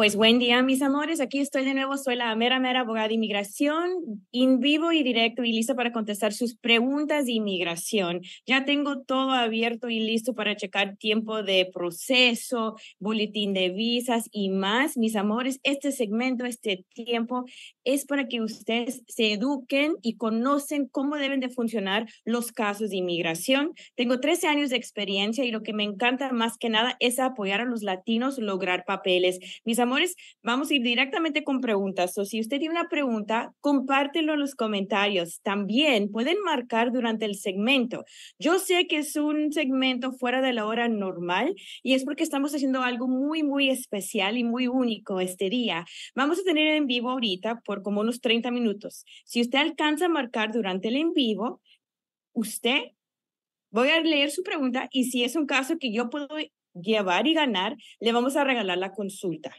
Pues buen día, mis amores. Aquí estoy de nuevo. Soy la mera, mera abogada de inmigración, en vivo y directo y lista para contestar sus preguntas de inmigración. Ya tengo todo abierto y listo para checar tiempo de proceso, boletín de visas y más. Mis amores, este segmento, este tiempo es para que ustedes se eduquen y conocen cómo deben de funcionar los casos de inmigración. Tengo 13 años de experiencia y lo que me encanta más que nada es apoyar a los latinos lograr papeles. Mis amores, vamos a ir directamente con preguntas. O si usted tiene una pregunta, compártelo en los comentarios. También pueden marcar durante el segmento. Yo sé que es un segmento fuera de la hora normal y es porque estamos haciendo algo muy, muy especial y muy único este día. Vamos a tener en vivo ahorita por como unos 30 minutos. Si usted alcanza a marcar durante el en vivo, usted voy a leer su pregunta y si es un caso que yo puedo llevar y ganar, le vamos a regalar la consulta.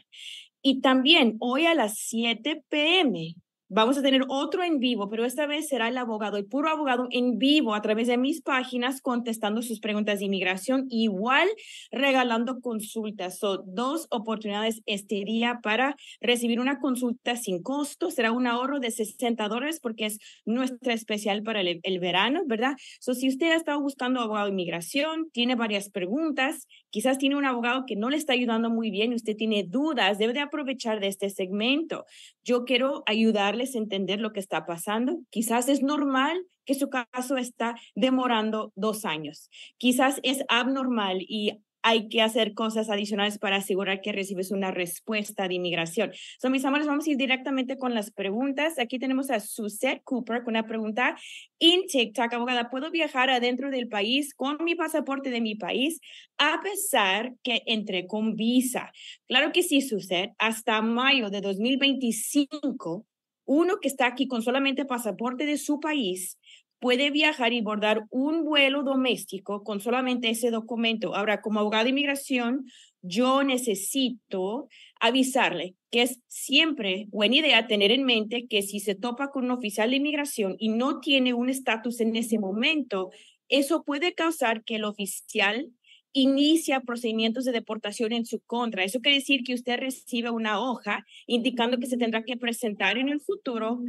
Y también hoy a las 7 pm Vamos a tener otro en vivo, pero esta vez será el abogado, el puro abogado en vivo a través de mis páginas contestando sus preguntas de inmigración, igual regalando consultas. Son dos oportunidades este día para recibir una consulta sin costo. Será un ahorro de 60 dólares porque es nuestra especial para el, verano, ¿verdad? So, si usted ha estado buscando abogado de inmigración, tiene varias preguntas, quizás tiene un abogado que no le está ayudando muy bien, usted tiene dudas, debe de aprovechar de este segmento. Yo quiero ayudarle entender lo que está pasando. Quizás es normal que su caso está demorando dos años. Quizás es abnormal y hay que hacer cosas adicionales para asegurar que recibes una respuesta de inmigración. So, mis amores, vamos a ir directamente con las preguntas. Aquí tenemos a Suzette Cooper con una pregunta. En TikTok, abogada, ¿puedo viajar adentro del país con mi pasaporte de mi país a pesar que entré con visa? Claro que sí, Suzette. Hasta mayo de 2025 uno que está aquí con solamente pasaporte de su país puede viajar y bordar un vuelo doméstico con solamente ese documento. Ahora, como abogado de inmigración, yo necesito avisarle que es siempre buena idea tener en mente que si se topa con un oficial de inmigración y no tiene un estatus en ese momento, eso puede causar que el oficial inicia procedimientos de deportación en su contra. Eso quiere decir que usted recibe una hoja indicando que se tendrá que presentar en el futuro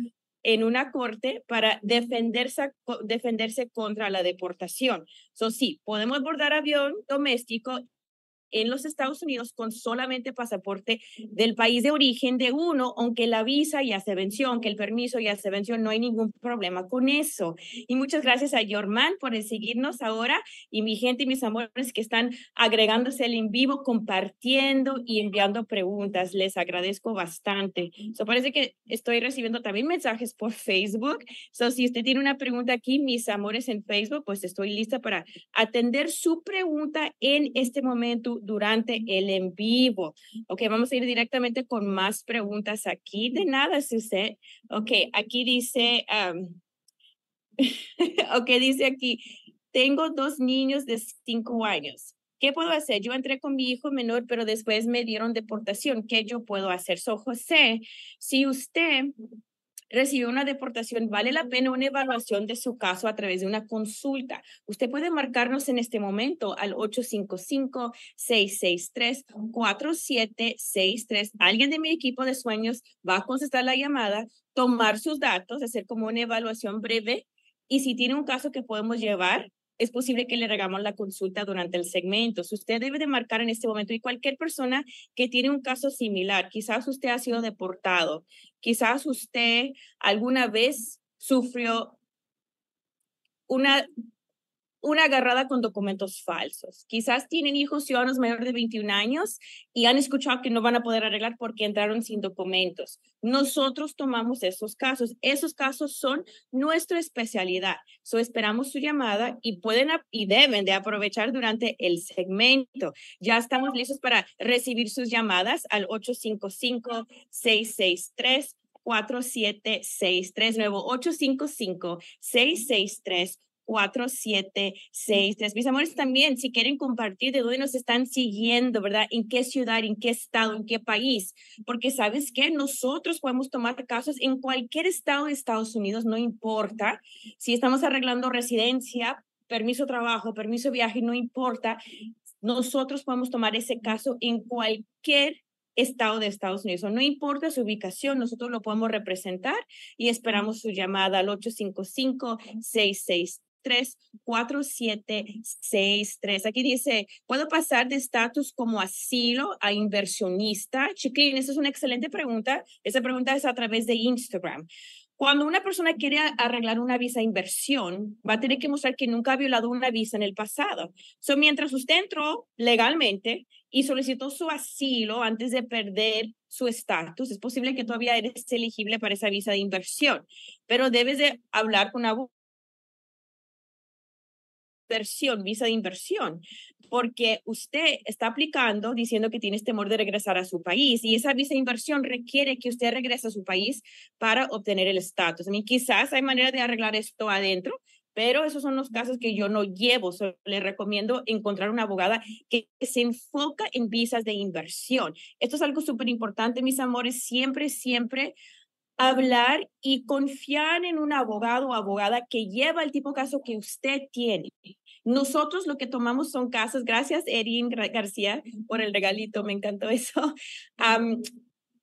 en una corte para defenderse, defenderse contra la deportación. So, sí, podemos bordar avión doméstico en los Estados Unidos con solamente pasaporte del país de origen de uno, aunque la visa ya se venció, aunque el permiso ya se venció, no hay ningún problema con eso. Y muchas gracias a Yorman por seguirnos ahora y mi gente y mis amores que están agregándose al en vivo, compartiendo y enviando preguntas. Les agradezco bastante. So, parece que estoy recibiendo también mensajes por Facebook. So, si usted tiene una pregunta aquí, mis amores en Facebook, pues estoy lista para atender su pregunta en este momento durante el en vivo. Ok, vamos a ir directamente con más preguntas aquí. De nada, usted. Ok, aquí dice, ok, dice aquí, tengo dos niños de cinco años. ¿Qué puedo hacer? Yo entré con mi hijo menor, pero después me dieron deportación. ¿Qué yo puedo hacer? So, José, si usted recibió una deportación, vale la pena una evaluación de su caso a través de una consulta. Usted puede marcarnos en este momento al 855-663-4763. Alguien de mi equipo de sueños va a contestar la llamada, tomar sus datos, hacer como una evaluación breve y si tiene un caso que podemos llevar es posible que le regamos la consulta durante el segmento. usted debe de marcar en este momento y cualquier persona que tiene un caso similar, quizás usted ha sido deportado, quizás usted alguna vez sufrió una una agarrada con documentos falsos. Quizás tienen hijos ciudadanos mayores de 21 años y han escuchado que no van a poder arreglar porque entraron sin documentos. Nosotros tomamos esos casos. Esos casos son nuestra especialidad. So esperamos su llamada y pueden y deben de aprovechar durante el segmento. Ya estamos listos para recibir sus llamadas al 855 663 4763 nuevo 855 663 4763. Mis amores, también si quieren compartir de dónde nos están siguiendo, ¿verdad? ¿En qué ciudad, en qué estado, en qué país? Porque sabes que nosotros podemos tomar casos en cualquier estado de Estados Unidos, no importa. Si estamos arreglando residencia, permiso de trabajo, permiso de viaje, no importa. Nosotros podemos tomar ese caso en cualquier estado de Estados Unidos. No importa su ubicación, nosotros lo podemos representar y esperamos su llamada al 855 66 4763. Aquí dice, ¿puedo pasar de estatus como asilo a inversionista? Chiquín, esa es una excelente pregunta. Esa pregunta es a través de Instagram. Cuando una persona quiere arreglar una visa de inversión, va a tener que mostrar que nunca ha violado una visa en el pasado. So, mientras usted entró legalmente y solicitó su asilo antes de perder su estatus, es posible que todavía eres elegible para esa visa de inversión, pero debes de hablar con una visa de inversión, porque usted está aplicando diciendo que tienes temor de regresar a su país y esa visa de inversión requiere que usted regrese a su país para obtener el estatus. I quizás hay manera de arreglar esto adentro, pero esos son los casos que yo no llevo. le recomiendo encontrar una abogada que se enfoca en visas de inversión. Esto es algo súper importante, mis amores. Siempre, siempre hablar y confiar en un abogado o abogada que lleva el tipo de caso que usted tiene. Nosotros lo que tomamos son casos, gracias Erin García por el regalito, me encantó eso.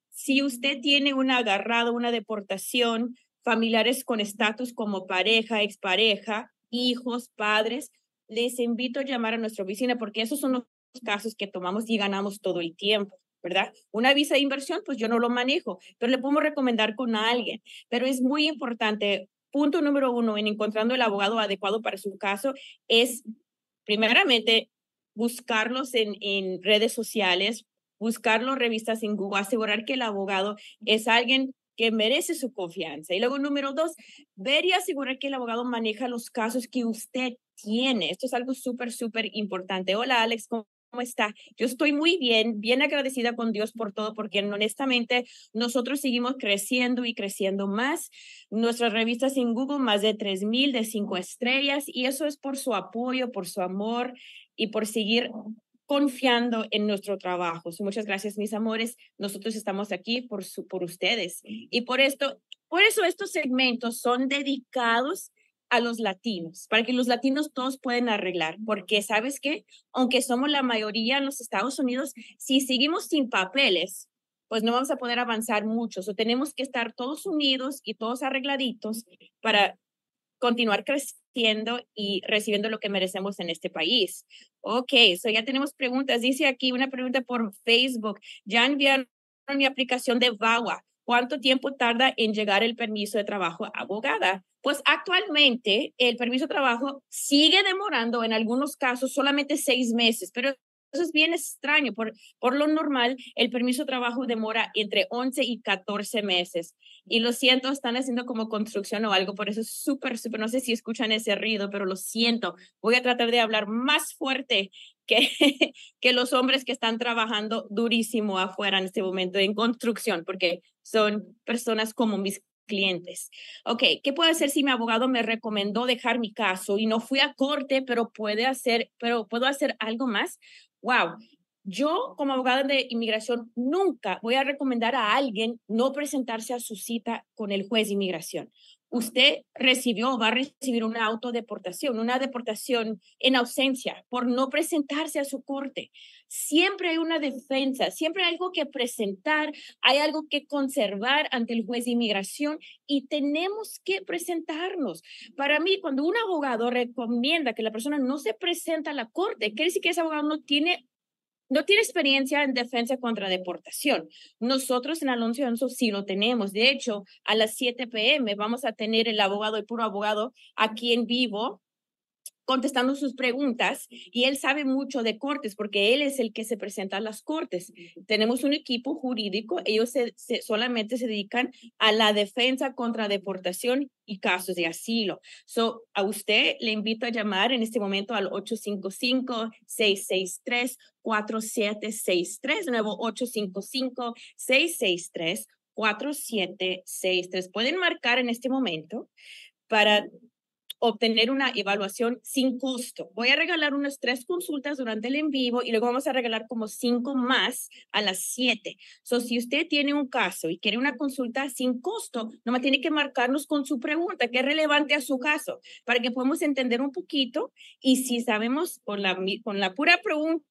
si usted tiene un agarrado, una deportación, familiares con estatus como pareja, expareja, hijos, padres, les invito a llamar a nuestra oficina porque esos son los casos que tomamos y ganamos todo el tiempo. ¿verdad? Una visa de inversión, pues yo no lo manejo, pero le podemos recomendar con alguien. Pero es muy importante, punto número uno en encontrando el abogado adecuado para su caso es, primeramente, buscarlos en, redes sociales, buscarlos revistas en Google, asegurar que el abogado es alguien que merece su confianza. Y luego, número dos, ver y asegurar que el abogado maneja los casos que usted tiene. Esto es algo súper, súper importante. Hola, Alex, ¿cómo ¿Cómo está? Yo estoy muy bien, bien agradecida con Dios por todo, porque honestamente nosotros seguimos creciendo y creciendo más. Nuestras revistas en Google, más de 3.000 de 5 estrellas, y eso es por su apoyo, por su amor y por seguir confiando en nuestro trabajo. muchas gracias, mis amores. Nosotros estamos aquí por, su, por ustedes. Y por esto, por eso estos segmentos son dedicados a los latinos, para que los latinos todos pueden arreglar, porque sabes que, aunque somos la mayoría en los Estados Unidos, si seguimos sin papeles, pues no vamos a poder avanzar mucho. O tenemos que estar todos unidos y todos arregladitos para continuar creciendo y recibiendo lo que merecemos en este país. Ok, so ya tenemos preguntas. Dice aquí una pregunta por Facebook. Ya enviaron mi aplicación de VAWA. ¿Cuánto tiempo tarda en llegar el permiso de trabajo abogada? Pues actualmente el permiso de trabajo sigue demorando en algunos casos solamente seis meses, pero eso es bien extraño. Por, por lo normal, el permiso de trabajo demora entre 11 y 14 meses. Y lo siento, están haciendo como construcción o algo, por eso es súper, súper, no sé si escuchan ese ruido, pero lo siento. Voy a tratar de hablar más fuerte que, que los hombres que están trabajando durísimo afuera en este momento en construcción, porque son personas como mis clientes. Ok, ¿qué puedo hacer si mi abogado me recomendó dejar mi caso y no fui a corte, pero puede hacer, pero puedo hacer algo más? Wow. Yo como abogada de inmigración nunca voy a recomendar a alguien no presentarse a su cita con el juez de inmigración. Usted recibió o va a recibir una autodeportación, una deportación en ausencia por no presentarse a su corte. Siempre hay una defensa, siempre hay algo que presentar, hay algo que conservar ante el juez de inmigración y tenemos que presentarnos. Para mí, cuando un abogado recomienda que la persona no se presenta a la corte, quiere decir que ese abogado no tiene no tiene experiencia en defensa contra deportación. Nosotros en Alonso Alonso sí lo tenemos. De hecho, a las 7 pm vamos a tener el abogado, el puro abogado, aquí en vivo contestando sus preguntas y él sabe mucho de cortes porque él es el que se presenta a las cortes. Tenemos un equipo jurídico, ellos se, solamente se dedican a la defensa contra deportación y casos de asilo. So, a usted le invito a llamar en este momento al 855-663-4763, de nuevo 855-663-4763. Pueden marcar en este momento para obtener una evaluación sin costo. Voy a regalar unas tres consultas durante el en vivo y luego vamos a regalar como cinco más a las siete. So, si usted tiene un caso y quiere una consulta sin costo, nomás tiene que marcarnos con su pregunta, que es relevante a su caso, para que podamos entender un poquito y si sabemos con la, con la pura pregunta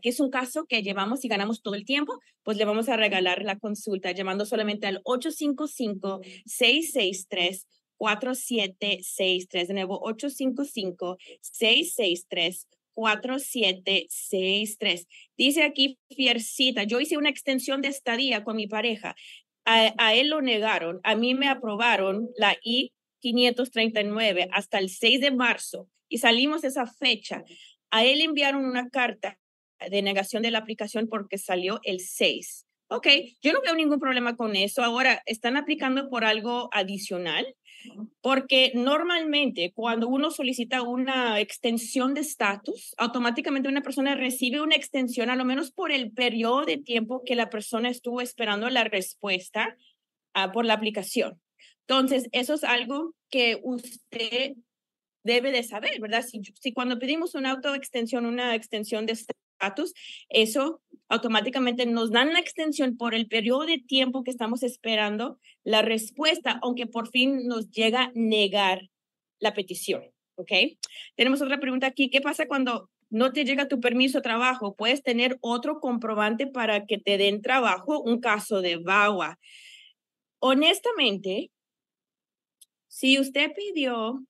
que es un caso que llevamos y ganamos todo el tiempo, pues le vamos a regalar la consulta llamando solamente al 855 663 4763. De nuevo, 855-663-4763. Dice aquí Fiercita, yo hice una extensión de estadía con mi pareja. A, a él lo negaron, a mí me aprobaron la I-539 hasta el 6 de marzo y salimos esa fecha. A él enviaron una carta de negación de la aplicación porque salió el 6. Ok, yo no veo ningún problema con eso. Ahora, ¿están aplicando por algo adicional? Porque normalmente cuando uno solicita una extensión de estatus, automáticamente una persona recibe una extensión, a lo menos por el periodo de tiempo que la persona estuvo esperando la respuesta uh, por la aplicación. Entonces, eso es algo que usted debe de saber, ¿verdad? Si, si cuando pedimos una autoextensión, una extensión de estatus, eso automáticamente nos dan la extensión por el periodo de tiempo que estamos esperando la respuesta, aunque por fin nos llega negar la petición. ¿Ok? Tenemos otra pregunta aquí. ¿Qué pasa cuando no te llega tu permiso de trabajo? ¿Puedes tener otro comprobante para que te den trabajo? Un caso de VAWA. Honestamente, si usted pidió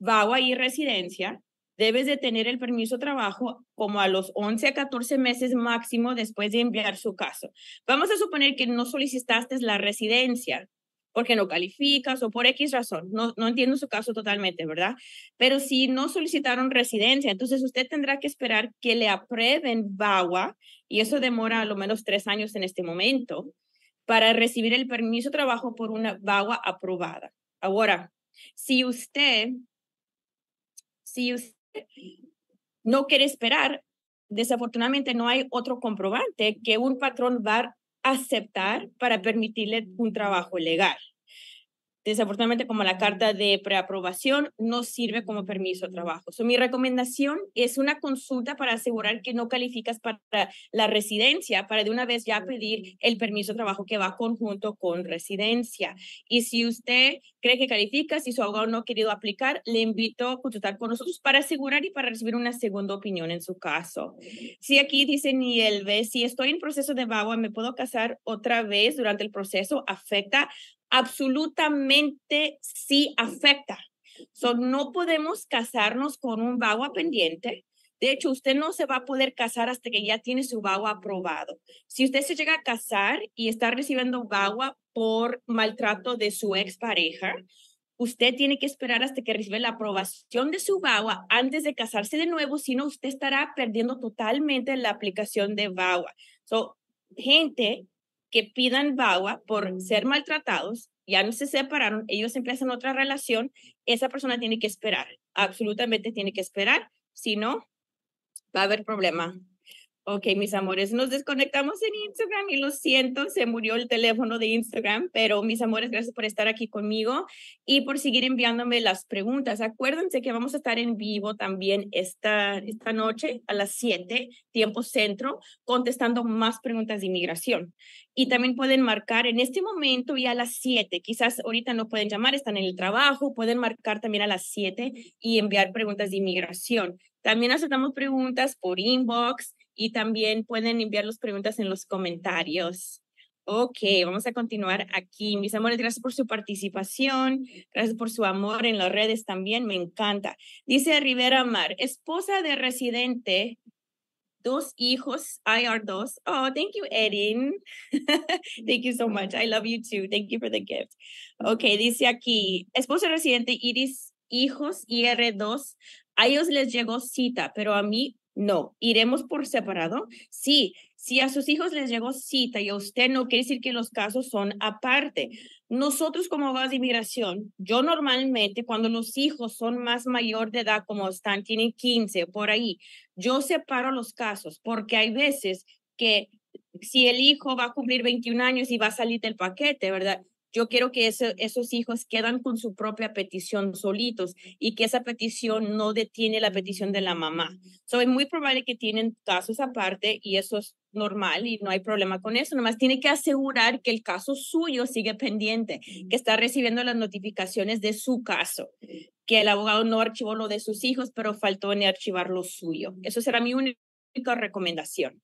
VAWA y residencia, debes de tener el permiso de trabajo como a los 11 a 14 meses máximo después de enviar su caso. Vamos a suponer que no solicitaste la residencia porque no calificas o por X razón. No, no entiendo su caso totalmente, ¿verdad? Pero si no solicitaron residencia, entonces usted tendrá que esperar que le aprueben VAWA y eso demora a lo menos tres años en este momento para recibir el permiso de trabajo por una VAWA aprobada. Ahora, si usted, si usted no quiere esperar, desafortunadamente no hay otro comprobante que un patrón va a aceptar para permitirle un trabajo legal. Desafortunadamente, como la carta de preaprobación no sirve como permiso de trabajo. So, mi recomendación es una consulta para asegurar que no calificas para la residencia, para de una vez ya pedir el permiso de trabajo que va conjunto con residencia. Y si usted cree que califica, si su abogado no ha querido aplicar, le invito a consultar con nosotros para asegurar y para recibir una segunda opinión en su caso. Si aquí dice Nielve, si estoy en proceso de VAWA, ¿me puedo casar otra vez durante el proceso? ¿Afecta absolutamente sí afecta. So, no podemos casarnos con un VAWA pendiente. De hecho, usted no se va a poder casar hasta que ya tiene su VAWA aprobado. Si usted se llega a casar y está recibiendo VAWA por maltrato de su expareja, usted tiene que esperar hasta que reciba la aprobación de su VAWA antes de casarse de nuevo, si no, usted estará perdiendo totalmente la aplicación de VAWA. So, gente que pidan VAWA por ser maltratados, ya no se separaron, ellos empiezan otra relación, esa persona tiene que esperar, absolutamente tiene que esperar, si no, va a haber problema. Ok, mis amores, nos desconectamos en Instagram y lo siento, se murió el teléfono de Instagram, pero mis amores, gracias por estar aquí conmigo y por seguir enviándome las preguntas. Acuérdense que vamos a estar en vivo también esta, esta noche a las 7, tiempo centro, contestando más preguntas de inmigración. Y también pueden marcar en este momento y a las 7, quizás ahorita no pueden llamar, están en el trabajo, pueden marcar también a las 7 y enviar preguntas de inmigración. También aceptamos preguntas por inbox y también pueden enviar las preguntas en los comentarios. Ok, vamos a continuar aquí. Mis amores, gracias por su participación, gracias por su amor en las redes también, me encanta. Dice Rivera Mar, esposa de residente, dos hijos, IR2. Oh, thank you, Erin. thank you so much. I love you too. Thank you for the gift. Ok, dice aquí, esposa de residente, Iris, hijos, IR2. A ellos les llegó cita, pero a mí no. ¿Iremos por separado? Sí, si a sus hijos les llegó cita y a usted no, quiere decir que los casos son aparte. Nosotros como abogados de inmigración, yo normalmente cuando los hijos son más mayor de edad, como están, tienen 15 por ahí, yo separo los casos porque hay veces que si el hijo va a cumplir 21 años y va a salir del paquete, ¿verdad? Yo quiero que esos hijos quedan con su propia petición solitos y que esa petición no detiene la petición de la mamá. So, es muy probable que tienen casos aparte y eso es normal y no hay problema con eso. Nomás tiene que asegurar que el caso suyo sigue pendiente, que está recibiendo las notificaciones de su caso, que el abogado no archivó lo de sus hijos, pero faltó en archivar lo suyo. Eso será mi única recomendación.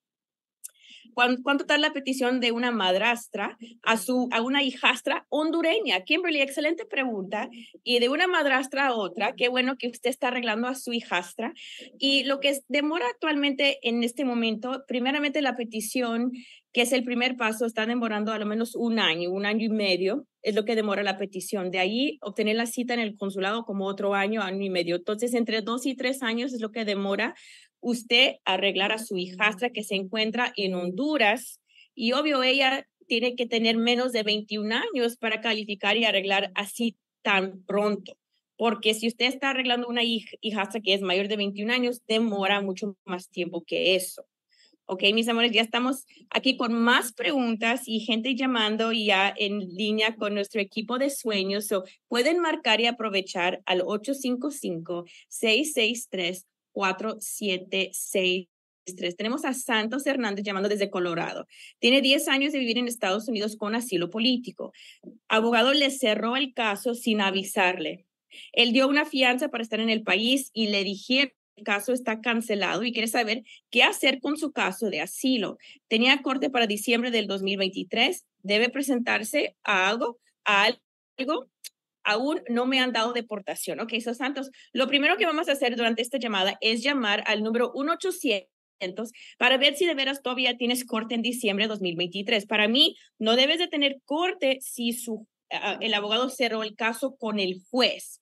¿Cuánto tal la petición de una madrastra a, su, a una hijastra hondureña? Kimberly, excelente pregunta. Y de una madrastra a otra, qué bueno que usted está arreglando a su hijastra. Y lo que demora actualmente en este momento, primeramente la petición, que es el primer paso, está demorando a lo menos un año, un año y medio, es lo que demora la petición. De ahí obtener la cita en el consulado como otro año, año y medio. Entonces, entre dos y tres años es lo que demora usted arreglar a su hijastra que se encuentra en Honduras y obvio ella tiene que tener menos de 21 años para calificar y arreglar así tan pronto. Porque si usted está arreglando una hijastra que es mayor de 21 años, demora mucho más tiempo que eso. Ok, mis amores, ya estamos aquí con más preguntas y gente llamando ya en línea con nuestro equipo de sueños. So, pueden marcar y aprovechar al 855 663 4763. Tenemos a Santos Hernández llamando desde Colorado. Tiene 10 años de vivir en Estados Unidos con asilo político. Abogado le cerró el caso sin avisarle. Él dio una fianza para estar en el país y le dijeron caso está cancelado y quiere saber qué hacer con su caso de asilo. Tenía corte para diciembre del 2023. Debe presentarse a algo, a algo aún no me han dado deportación. Ok, so Santos, lo primero que vamos a hacer durante esta llamada es llamar al número 1800 para ver si de veras todavía tienes corte en diciembre de 2023. Para mí, no debes de tener corte si su, ah, el abogado cerró el caso con el juez.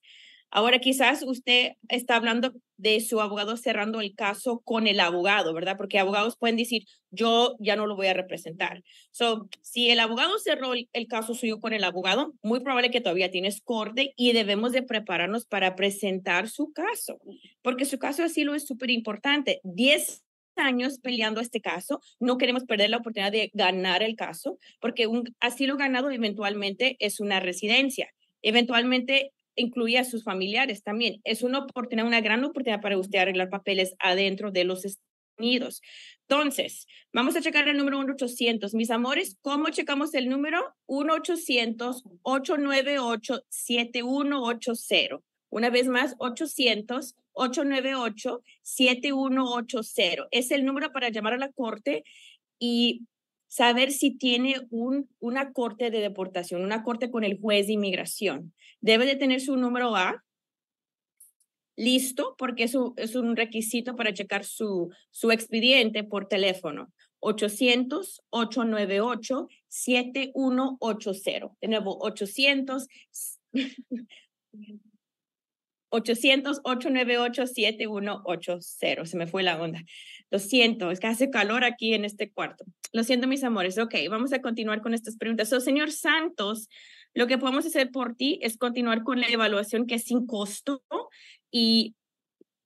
Ahora, quizás usted está hablando de su abogado cerrando el caso con el abogado, ¿verdad? Porque abogados pueden decir, yo ya no lo voy a representar. So, si el abogado cerró el, caso suyo con el abogado, muy probable que todavía tienes corte y debemos de prepararnos para presentar su caso, porque su caso así lo es súper importante. Diez años peleando este caso, no queremos perder la oportunidad de ganar el caso, porque un asilo ganado eventualmente es una residencia. Eventualmente incluye a sus familiares también. Es una oportunidad, una gran oportunidad para usted arreglar papeles adentro de los Estados Unidos. Entonces, vamos a checar el número 1-800. Mis amores, ¿cómo checamos el número? 1-800-898-7180. Una vez más, 800-898-7180. Es el número para llamar a la corte y saber si tiene un, una corte de deportación, una corte con el juez de inmigración. Debe de tener su número A listo porque eso es un requisito para checar su, su expediente por teléfono. 800-898-7180. De nuevo, 800. 800-898-7180. Se me fue la onda. Lo siento, es que hace calor aquí en este cuarto. Lo siento, mis amores. Ok, vamos a continuar con estas preguntas. So, señor Santos, lo que podemos hacer por ti es continuar con la evaluación que es sin costo y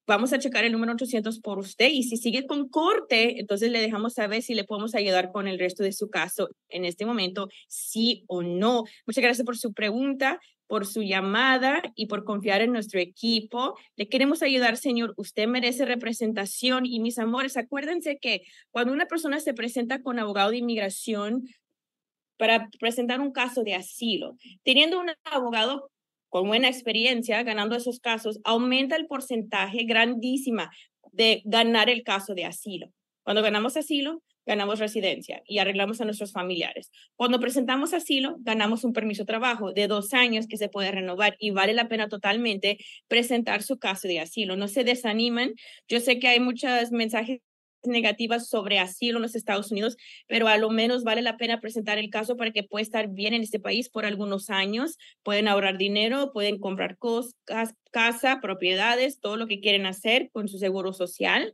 vamos a checar el número 800 por usted y si sigue con corte, entonces le dejamos saber si le podemos ayudar con el resto de su caso en este momento, sí o no. Muchas gracias por su pregunta por su llamada y por confiar en nuestro equipo. Le queremos ayudar, Señor. Usted merece representación y mis amores, acuérdense que cuando una persona se presenta con abogado de inmigración para presentar un caso de asilo, teniendo un abogado con buena experiencia ganando esos casos, aumenta el porcentaje grandísima de ganar el caso de asilo. Cuando ganamos asilo, ganamos residencia y arreglamos a nuestros familiares. Cuando presentamos asilo, ganamos un permiso de trabajo de dos años que se puede renovar y vale la pena totalmente presentar su caso de asilo. No se desanimen. Yo sé que hay muchos mensajes negativas sobre asilo en los Estados Unidos, pero a lo menos vale la pena presentar el caso para que pueda estar bien en este país por algunos años. Pueden ahorrar dinero, pueden comprar cosas, casa, propiedades, todo lo que quieren hacer con su seguro social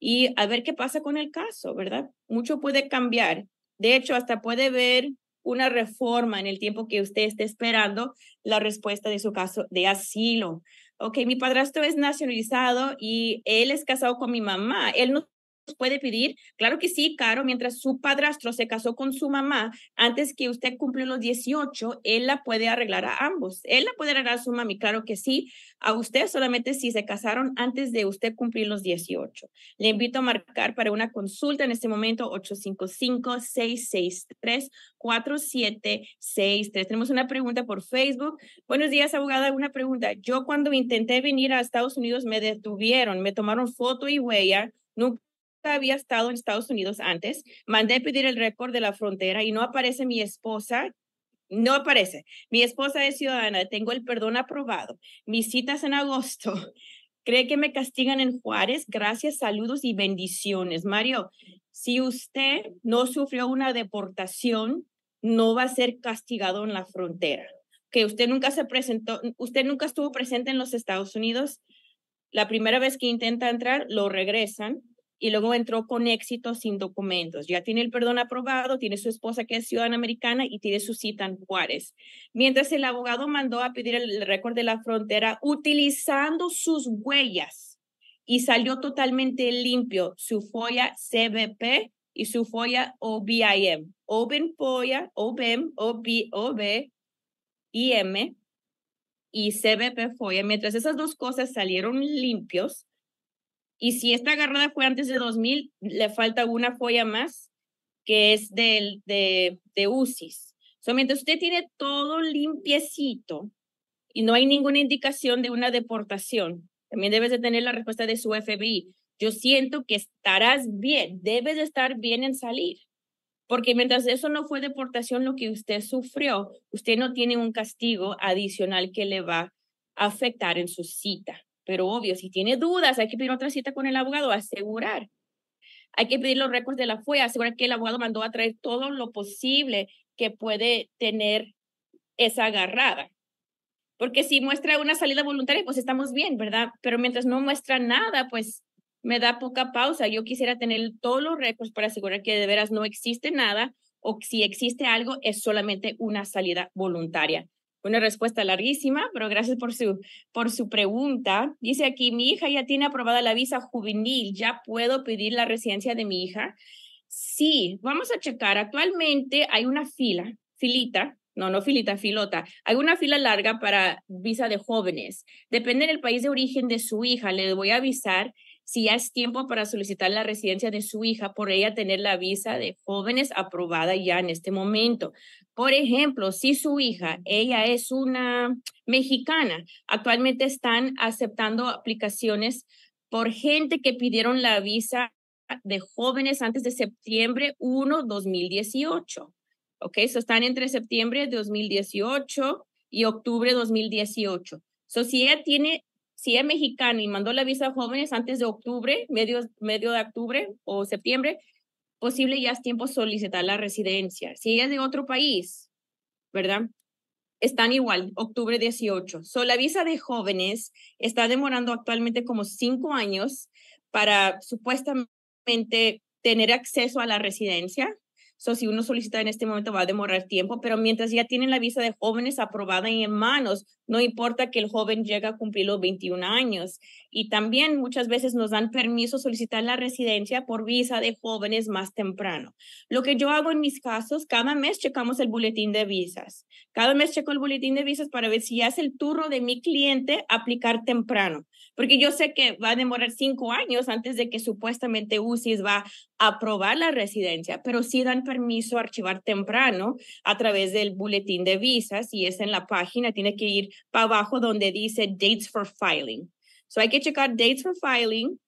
y a ver qué pasa con el caso, ¿verdad? Mucho puede cambiar. De hecho, hasta puede haber una reforma en el tiempo que usted esté esperando la respuesta de su caso de asilo. Ok, mi padrastro es nacionalizado y él es casado con mi mamá. Él no puede pedir? Claro que sí, Caro, mientras su padrastro se casó con su mamá, antes que usted cumple los 18, él la puede arreglar a ambos. Él la puede arreglar a su mami, claro que sí, a usted solamente si se casaron antes de usted cumplir los 18. Le invito a marcar para una consulta en este momento 855-663-4763. Tenemos una pregunta por Facebook. Buenos días, abogada. Una pregunta. Yo cuando intenté venir a Estados Unidos me detuvieron, me tomaron foto y huella. Nunca había estado en Estados Unidos antes, mandé pedir el récord de la frontera y no aparece mi esposa. No aparece. Mi esposa es ciudadana, tengo el perdón aprobado. Mis citas en agosto. ¿Cree que me castigan en Juárez? Gracias, saludos y bendiciones. Mario, si usted no sufrió una deportación, no va a ser castigado en la frontera. Que usted nunca se presentó, usted nunca estuvo presente en los Estados Unidos. La primera vez que intenta entrar, lo regresan y luego entró con éxito sin documentos. Ya tiene el perdón aprobado, tiene su esposa que es ciudadana americana y tiene su cita en Juárez. Mientras el abogado mandó a pedir el récord de la frontera utilizando sus huellas y salió totalmente limpio su folla CBP y su folla OBIM. OBIM folla, OBIM, OB, OB, IM y CBP folla. Mientras esas dos cosas salieron limpios, y si esta agarrada fue antes de 2000, le falta una folla más que es del, de, de UCIS. Mientras usted tiene todo limpiecito y no hay ninguna indicación de una deportación, también debes de tener la respuesta de su FBI. Yo siento que estarás bien, debes de estar bien en salir. Porque mientras eso no fue deportación lo que usted sufrió, usted no tiene un castigo adicional que le va a afectar en su cita. Pero obvio, si tiene dudas, hay que pedir otra cita con el abogado, asegurar. Hay que pedir los récords de la FUE, asegurar que el abogado mandó a traer todo lo posible que puede tener esa agarrada. Porque si muestra una salida voluntaria, pues estamos bien, ¿verdad? Pero mientras no muestra nada, pues me da poca pausa. Yo quisiera tener todos los récords para asegurar que de veras no existe nada o si existe algo, es solamente una salida voluntaria. Una respuesta larguísima, pero gracias por su, por su pregunta. Dice aquí, mi hija ya tiene aprobada la visa juvenil, ¿ya puedo pedir la residencia de mi hija? Sí, vamos a checar. Actualmente hay una fila, filita, no, no filita, filota. Hay una fila larga para visa de jóvenes. Depende del país de origen de su hija. Le voy a avisar si ya es tiempo para solicitar la residencia de su hija por ella tener la visa de jóvenes aprobada ya en este momento. Por ejemplo, si su hija, ella es una mexicana, actualmente están aceptando aplicaciones por gente que pidieron la visa de jóvenes antes de septiembre 1, 2018. Ok, eso están entre septiembre de 2018 y octubre de 2018. So, si ella tiene si es mexicana y mandó la visa a jóvenes antes de octubre, medio, medio de octubre o septiembre, posible ya es tiempo solicitar la residencia. Si es de otro país, ¿verdad? Están igual, octubre 18. So, la visa de jóvenes está demorando actualmente como cinco años para supuestamente tener acceso a la residencia. So, si uno solicita en este momento va a demorar tiempo, pero mientras ya tienen la visa de jóvenes aprobada y en manos, no importa que el joven llegue a cumplir los 21 años. Y también muchas veces nos dan permiso solicitar la residencia por visa de jóvenes más temprano. Lo que yo hago en mis casos, cada mes checamos el boletín de visas. Cada mes checo el boletín de visas para ver si es el turno de mi cliente aplicar temprano. Porque yo sé que va a demorar cinco años antes de que supuestamente UCIS va a aprobar la residencia, pero sí dan permiso a archivar temprano a través del boletín de visas y es en la página, tiene que ir para abajo donde dice Dates for Filing. So hay que checar Dates for Filing.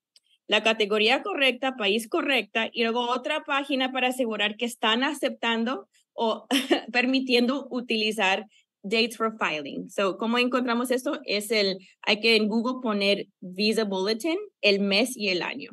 la categoría correcta, país correcta, y luego otra página para asegurar que están aceptando o permitiendo utilizar dates for filing. So, ¿cómo encontramos esto? Es el, hay que en Google poner Visa Bulletin, el mes y el año.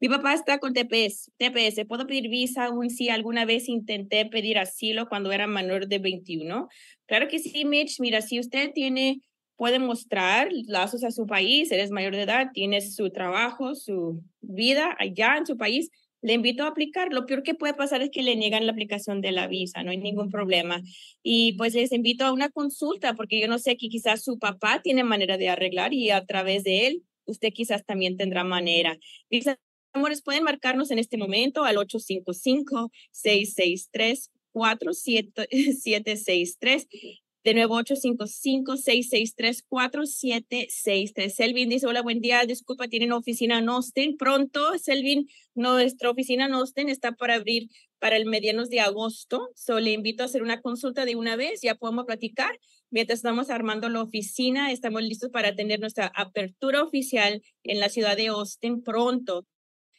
Mi papá está con TPS. TPS, ¿puedo pedir visa aún si alguna vez intenté pedir asilo cuando era menor de 21? Claro que sí, Mitch. Mira, si usted tiene, puede mostrar lazos a su país, eres mayor de edad, tienes su trabajo, su vida allá en su país, le invito a aplicar. Lo peor que puede pasar es que le niegan la aplicación de la visa, no hay ningún problema. Y pues les invito a una consulta, porque yo no sé que quizás su papá tiene manera de arreglar y a través de él, usted quizás también tendrá manera. Mis amores, pueden marcarnos en este momento al 855-663-4763 de nuevo, 855-663-4763. Selvin dice, hola, buen día, disculpa, tienen oficina en Austin. Pronto, Selvin, nuestra oficina en Austin está para abrir para el medianos de agosto. So, le invito a hacer una consulta de una vez, ya podemos platicar. Mientras estamos armando la oficina, estamos listos para tener nuestra apertura oficial en la ciudad de Austin pronto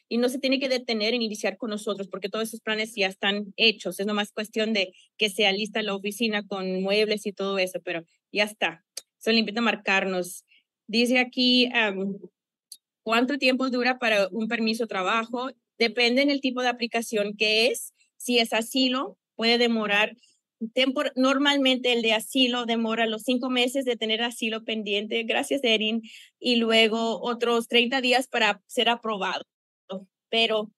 y no se tiene que detener en iniciar con nosotros porque todos esos planes ya están hechos. Es nomás cuestión de que sea lista la oficina con muebles y todo eso, pero ya está. Solo invito a marcarnos. Dice aquí, ¿cuánto tiempo dura para un permiso de trabajo? Depende en el tipo de aplicación que es. Si es asilo, puede demorar normalmente el de asilo demora los cinco meses de tener asilo pendiente, gracias Erin, y luego otros 30 días para ser aprobado pero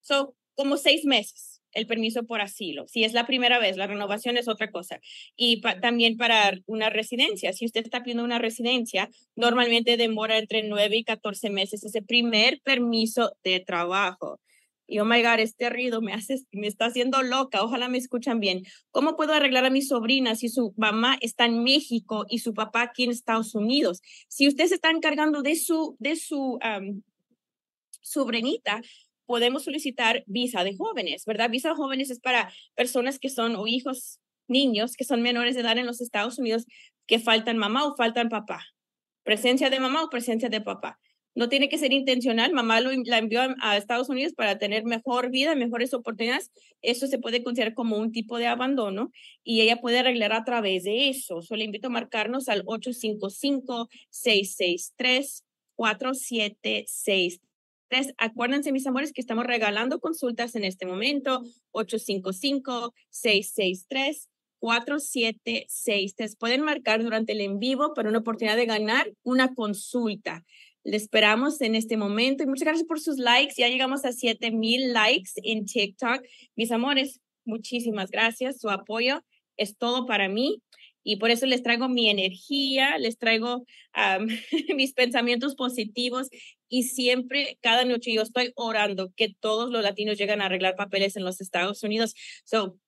son como seis meses el permiso por asilo. Si es la primera vez, la renovación es otra cosa. Y también para una residencia. Si usted está pidiendo una residencia, normalmente demora entre nueve y catorce meses ese primer permiso de trabajo. Y oh my God, este ruido me hace, me está haciendo loca. Ojalá me escuchan bien. ¿Cómo puedo arreglar a mi sobrina si su mamá está en México y su papá aquí en Estados Unidos? Si usted se está encargando de su, de su sobrinita, podemos solicitar visa de jóvenes, ¿verdad? Visa de jóvenes es para personas que son o hijos, niños que son menores de edad en los Estados Unidos que faltan mamá o faltan papá. Presencia de mamá o presencia de papá. No tiene que ser intencional. Mamá lo, la envió a Estados Unidos para tener mejor vida, mejores oportunidades. Eso se puede considerar como un tipo de abandono y ella puede arreglar a través de eso. Solo invito a marcarnos al 855 663 4763 Acuérdense, mis amores, que estamos regalando consultas en este momento. 855-663-4763. Pueden marcar durante el en vivo para una oportunidad de ganar una consulta. Le esperamos en este momento y muchas gracias por sus likes. Ya llegamos a 7000 likes en TikTok. Mis amores, muchísimas gracias. Su apoyo es todo para mí y por eso les traigo mi energía, les traigo mis pensamientos positivos y siempre, cada noche yo estoy orando que todos los latinos lleguen a arreglar papeles en los Estados Unidos. So,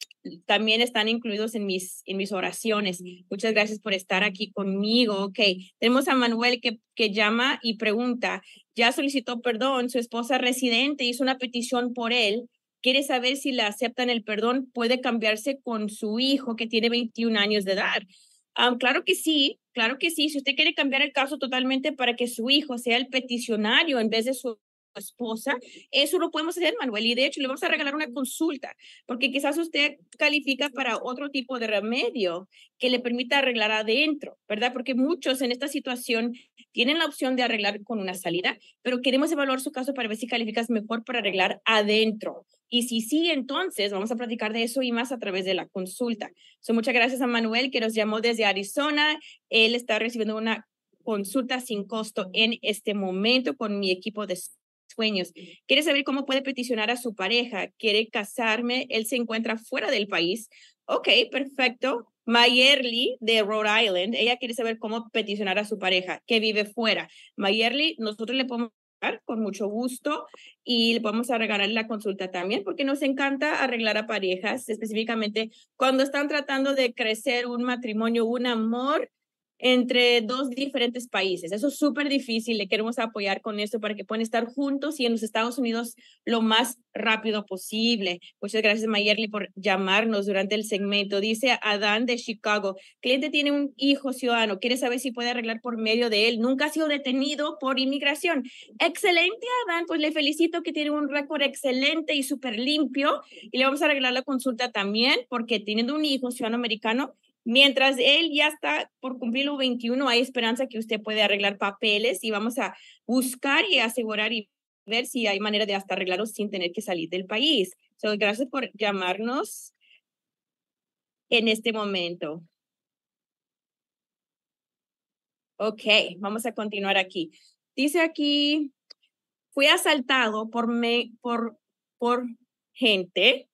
también están incluidos en mis, en mis oraciones. Muchas gracias por estar aquí conmigo. Ok, tenemos a Manuel que, que llama y pregunta, ya solicitó perdón, su esposa residente hizo una petición por él quiere saber si le aceptan el perdón, puede cambiarse con su hijo que tiene 21 años de edad. claro que sí, claro que sí. Si usted quiere cambiar el caso totalmente para que su hijo sea el peticionario en vez de su esposa, eso lo podemos hacer, Manuel. Y de hecho, le vamos a regalar una consulta, porque quizás usted califica para otro tipo de remedio que le permita arreglar adentro, ¿verdad? Porque muchos en esta situación tienen la opción de arreglar con una salida, pero queremos evaluar su caso para ver si calificas mejor para arreglar adentro. Y si sí, entonces vamos a platicar de eso y más a través de la consulta. So, muchas gracias a Manuel que nos llamó desde Arizona. Él está recibiendo una consulta sin costo en este momento con mi equipo de sueños. Quiere saber cómo puede peticionar a su pareja. Quiere casarme. Él se encuentra fuera del país. Ok, perfecto. Mayerly de Rhode Island, ella quiere saber cómo peticionar a su pareja que vive fuera. Mayerly, nosotros le podemos con mucho gusto y le podemos regalar la consulta también porque nos encanta arreglar a parejas, específicamente cuando están tratando de crecer un matrimonio, un amor entre dos diferentes países. Eso es súper difícil, le queremos apoyar con esto para que puedan estar juntos y en los Estados Unidos lo más rápido posible. Muchas gracias, Mayerly, por llamarnos durante el segmento. Dice Adán de Chicago, cliente tiene un hijo ciudadano, quiere saber si puede arreglar por medio de él. Nunca ha sido detenido por inmigración. Excelente, Adán, pues le felicito que tiene un récord excelente y súper limpio y le vamos a arreglar la consulta también porque teniendo un hijo ciudadano americano, Mientras él ya está por cumplir los 21, hay esperanza que usted puede arreglar papeles y vamos a buscar y asegurar y ver si hay manera de hasta arreglarlos sin tener que salir del país. So, gracias por llamarnos en este momento. Ok, vamos a continuar aquí. Dice aquí, fui asaltado por, me, por, por gente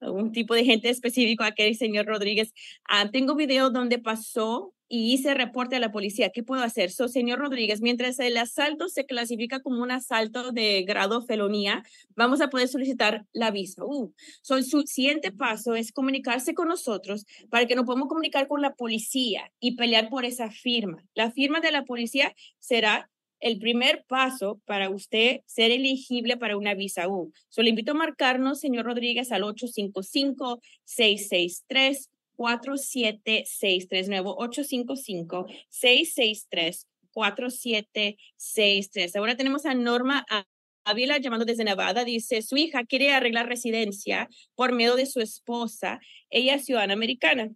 un tipo de gente específico, aquel señor Rodríguez. Ah, tengo video donde pasó y hice reporte a la policía. ¿Qué puedo hacer? So, señor Rodríguez, mientras el asalto se clasifica como un asalto de grado felonía, vamos a poder solicitar la visa. Uh, so, siguiente paso es comunicarse con nosotros para que nos podamos comunicar con la policía y pelear por esa firma. La firma de la policía será el primer paso para usted ser elegible para una visa U. So, le invito a marcarnos, señor Rodríguez, al 855-663. 4763, nuevo 855-663-4763. Ahora tenemos a Norma Ávila llamando desde Nevada. Dice, su hija quiere arreglar residencia por medio de su esposa. Ella es ciudadana americana.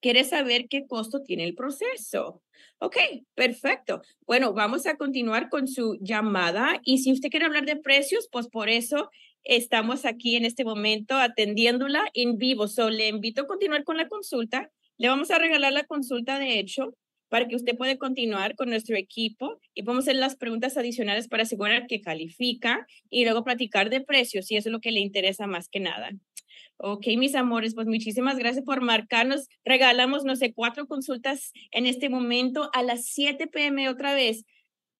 Quiere saber qué costo tiene el proceso. Ok, perfecto. Bueno, vamos a continuar con su llamada y si usted quiere hablar de precios, pues por eso estamos aquí en este momento atendiéndola en vivo. So, le invito a continuar con la consulta. Le vamos a regalar la consulta, de hecho, para que usted pueda continuar con nuestro equipo y podemos hacer las preguntas adicionales para asegurar que califica y luego platicar de precios, si eso es lo que le interesa más que nada. Ok, mis amores, pues muchísimas gracias por marcarnos. Regalamos, no sé, cuatro consultas en este momento a las 7 pm otra vez.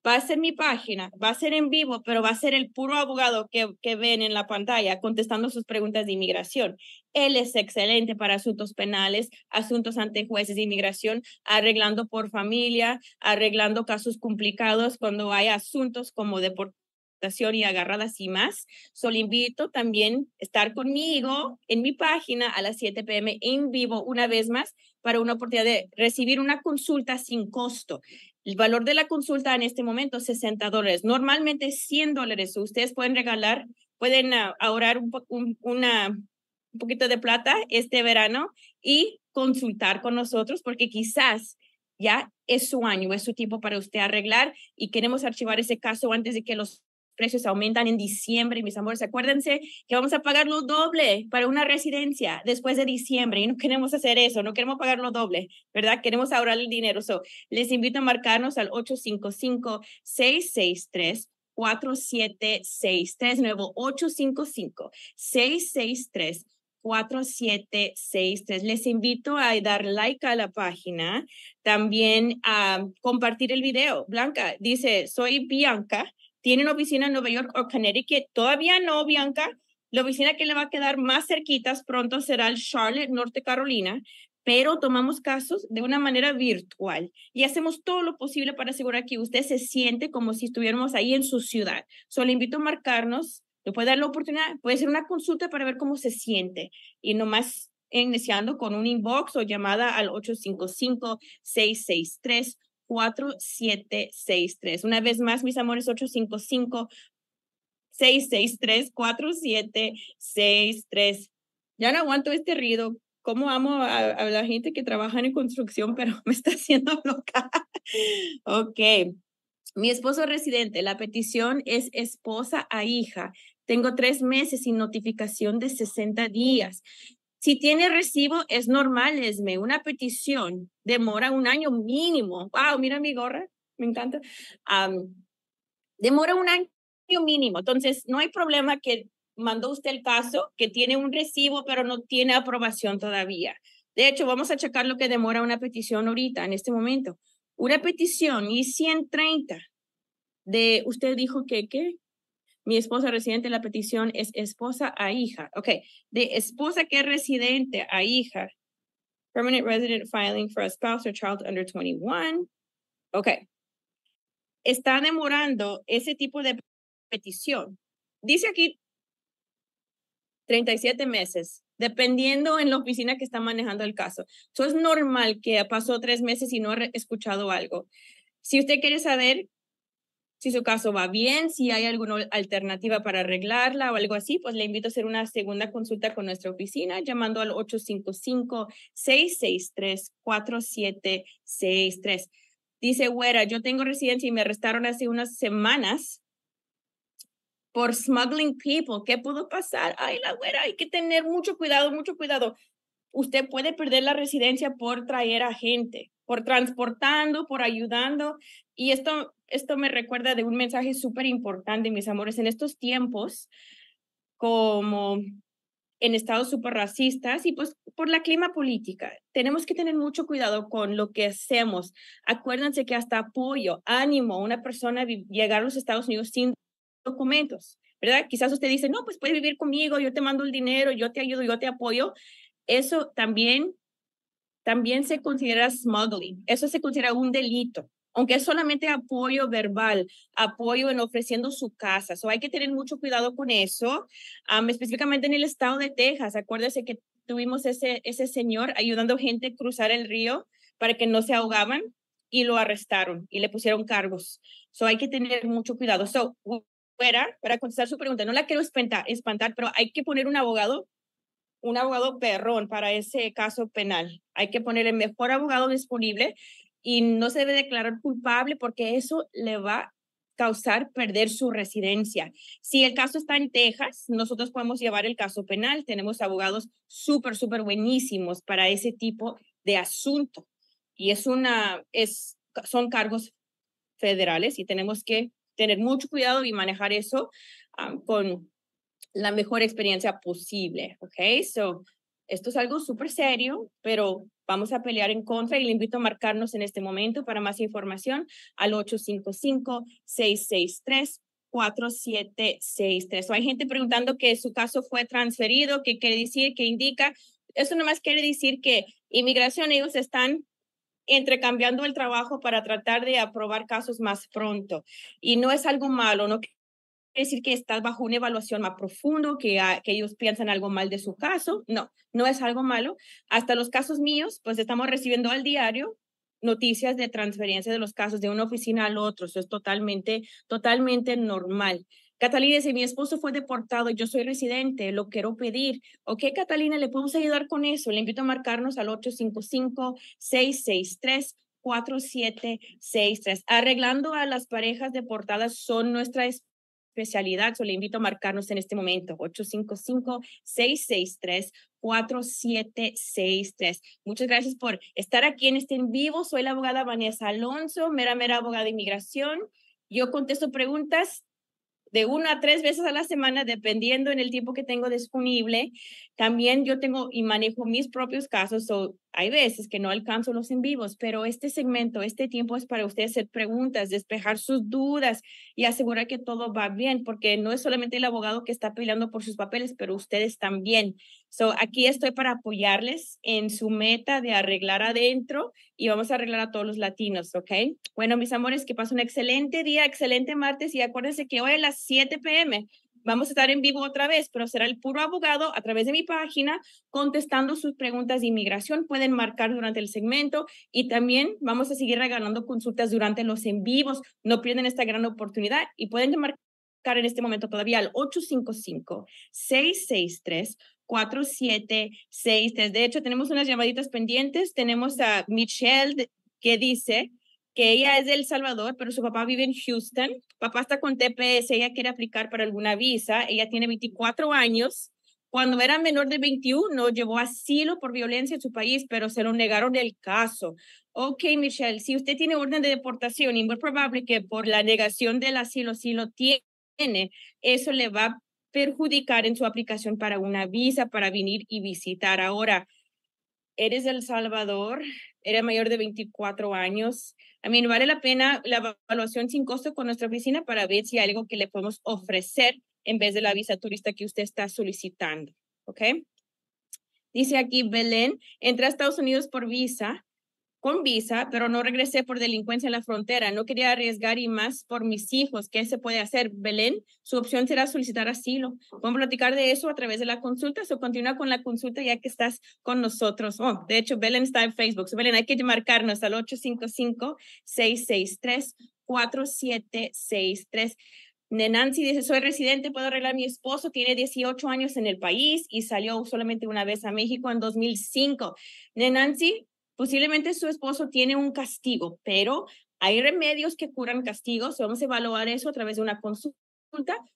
Va a ser mi página, va a ser en vivo, pero va a ser el puro abogado que, que ven en la pantalla contestando sus preguntas de inmigración. Él es excelente para asuntos penales, asuntos ante jueces de inmigración, arreglando por familia, arreglando casos complicados cuando hay asuntos como y agarradas y más. Solo invito también a estar conmigo en mi página a las 7 pm en vivo una vez más para una oportunidad de recibir una consulta sin costo. El valor de la consulta en este momento es 60 dólares, normalmente 100 dólares. Ustedes pueden regalar, pueden ah, ahorrar un, un, una, un poquito de plata este verano y consultar con nosotros porque quizás ya es su año, es su tiempo para usted arreglar y queremos archivar ese caso antes de que los precios aumentan en diciembre, mis amores. Acuérdense que vamos a pagar lo doble para una residencia después de diciembre y no queremos hacer eso, no queremos pagar lo doble, ¿verdad? Queremos ahorrar el dinero. So, les invito a marcarnos al 855-663. 4763, nuevo 855-663. 4763. Les invito a dar like a la página, también a compartir el video. Blanca dice, soy Bianca tiene una oficina en Nueva York o Connecticut. Todavía no, Bianca. La oficina que le va a quedar más cerquitas pronto será el Charlotte, Norte Carolina, pero tomamos casos de una manera virtual y hacemos todo lo posible para asegurar que usted se siente como si estuviéramos ahí en su ciudad. Solo invito a marcarnos, le puede dar la oportunidad, puede ser una consulta para ver cómo se siente y nomás iniciando con un inbox o llamada al 855 663 4763. Una vez más, mis amores, 855 663 4763. Ya no aguanto este ruido. Cómo amo a, la gente que trabaja en construcción, pero me está haciendo loca. ok. Mi esposo residente, la petición es esposa a hija. Tengo tres meses sin notificación de 60 días. Si tiene recibo, es normal, Esme. Una petición demora un año mínimo. Wow, mira mi gorra, me encanta. demora un año mínimo. Entonces, no hay problema que mandó usted el caso, que tiene un recibo, pero no tiene aprobación todavía. De hecho, vamos a checar lo que demora una petición ahorita, en este momento. Una petición y 130 de, usted dijo que, ¿qué? Mi esposa residente, la petición es esposa a hija. Ok, de esposa que es residente a hija. Permanent resident filing for a spouse or child under 21. Ok. Está demorando ese tipo de petición. Dice aquí 37 meses, dependiendo en la oficina que está manejando el caso. Eso es normal que pasó tres meses y no ha escuchado algo. Si usted quiere saber si su caso va bien, si hay alguna alternativa para arreglarla o algo así, pues le invito a hacer una segunda consulta con nuestra oficina llamando al 855-663-4763. Dice, güera, yo tengo residencia y me arrestaron hace unas semanas por smuggling people. ¿Qué pudo pasar? Ay, la güera, hay que tener mucho cuidado, mucho cuidado. Usted puede perder la residencia por traer a gente, por transportando, por ayudando. Y esto esto me recuerda de un mensaje súper importante, mis amores, en estos tiempos, como en estados súper racistas y pues por la clima política. Tenemos que tener mucho cuidado con lo que hacemos. Acuérdense que hasta apoyo, ánimo, una persona llegar a los Estados Unidos sin documentos, ¿verdad? Quizás usted dice, no, pues puedes vivir conmigo, yo te mando el dinero, yo te ayudo, yo te apoyo. Eso también, también se considera smuggling. Eso se considera un delito aunque es solamente apoyo verbal, apoyo en ofreciendo su casa. So hay que tener mucho cuidado con eso, específicamente en el estado de Texas. Acuérdese que tuvimos ese, ese señor ayudando gente a cruzar el río para que no se ahogaban y lo arrestaron y le pusieron cargos. So hay que tener mucho cuidado. So, fuera, para contestar su pregunta, no la quiero espantar, espantar, pero hay que poner un abogado, un abogado perrón para ese caso penal. Hay que poner el mejor abogado disponible y no se debe declarar culpable porque eso le va a causar perder su residencia. Si el caso está en Texas, nosotros podemos llevar el caso penal. Tenemos abogados súper, súper buenísimos para ese tipo de asunto. Y es una, es, son cargos federales y tenemos que tener mucho cuidado y manejar eso con la mejor experiencia posible. Ok, so esto es algo súper serio, pero Vamos a pelear en contra y le invito a marcarnos en este momento para más información al 855-663-4763. hay gente preguntando que su caso fue transferido, qué quiere decir, qué indica. Eso nomás quiere decir que inmigración, ellos están entrecambiando el trabajo para tratar de aprobar casos más pronto. Y no es algo malo, no decir que estás bajo una evaluación más profundo, que, que ellos piensan algo mal de su caso. No, no es algo malo. Hasta los casos míos, pues estamos recibiendo al diario noticias de transferencia de los casos de una oficina al otro. Eso es totalmente, totalmente normal. Catalina dice, mi esposo fue deportado, yo soy residente, lo quiero pedir. Ok, Catalina, ¿le podemos ayudar con eso? Le invito a marcarnos al 855-663-4763. Arreglando a las parejas deportadas son nuestra especialidad. So le invito a marcarnos en este momento, 855-663-4763. Muchas gracias por estar aquí en este en vivo. Soy la abogada Vanessa Alonso, mera, mera abogada de inmigración. Yo contesto preguntas de una a tres veces a la semana, dependiendo en el tiempo que tengo disponible. También yo tengo y manejo mis propios casos, o hay veces que no alcanzo los en vivos, pero este segmento, este tiempo es para ustedes hacer preguntas, despejar sus dudas y asegurar que todo va bien, porque no es solamente el abogado que está peleando por sus papeles, pero ustedes también. So, aquí estoy para apoyarles en su meta de arreglar adentro y vamos a arreglar a todos los latinos, ¿ok? Bueno, mis amores, que pasen un excelente día, excelente martes y acuérdense que hoy a las 7 p.m. Vamos a estar en vivo otra vez, pero será el puro abogado a través de mi página contestando sus preguntas de inmigración. Pueden marcar durante el segmento y también vamos a seguir regalando consultas durante los en vivos. No pierden esta gran oportunidad y pueden marcar en este momento todavía al 855-663. 4763. De hecho, tenemos unas llamaditas pendientes. Tenemos a Michelle que dice, que ella es de El Salvador, pero su papá vive en Houston. Papá está con TPS, ella quiere aplicar para alguna visa. Ella tiene 24 años. Cuando era menor de 21, llevó asilo por violencia en su país, pero se lo negaron el caso. Ok, Michelle, si usted tiene orden de deportación y muy probable que por la negación del asilo, si lo tiene, eso le va perjudicar en su aplicación para una visa, para venir y visitar. Ahora, eres El Salvador, eres mayor de 24 años, a mí vale la pena la evaluación sin costo con nuestra oficina para ver si hay algo que le podemos ofrecer en vez de la visa turista que usted está solicitando. ¿Ok? Dice aquí Belén, entré a Estados Unidos por visa, con visa, pero no regresé por delincuencia en la frontera. No quería arriesgar y más por mis hijos. ¿Qué se puede hacer? Belén, su opción será solicitar asilo. Vamos a platicar de eso a través de la consulta. O continúa con la consulta ya que estás con nosotros. Oh, de hecho, Belén está en Facebook. Belén, hay que marcarnos al 855-663-4763. Nancy dice, soy residente, puedo arreglar a mi esposo, tiene 18 años en el país y salió solamente una vez a México en 2005. Nancy, posiblemente su esposo tiene un castigo, pero hay remedios que curan castigos. Vamos a evaluar eso a través de una consulta.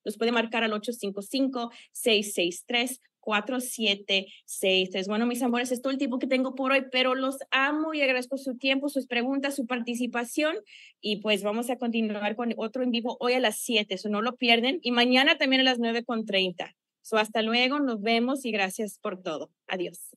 Nos puede marcar al 855-663 4763. Bueno, mis amores, es todo el tiempo que tengo por hoy, pero los amo y agradezco su tiempo, sus preguntas, su participación. Y pues vamos a continuar con otro en vivo hoy a las 7, eso no lo pierden. Y mañana también a las 9 con 30. So, hasta luego, nos vemos y gracias por todo. Adiós.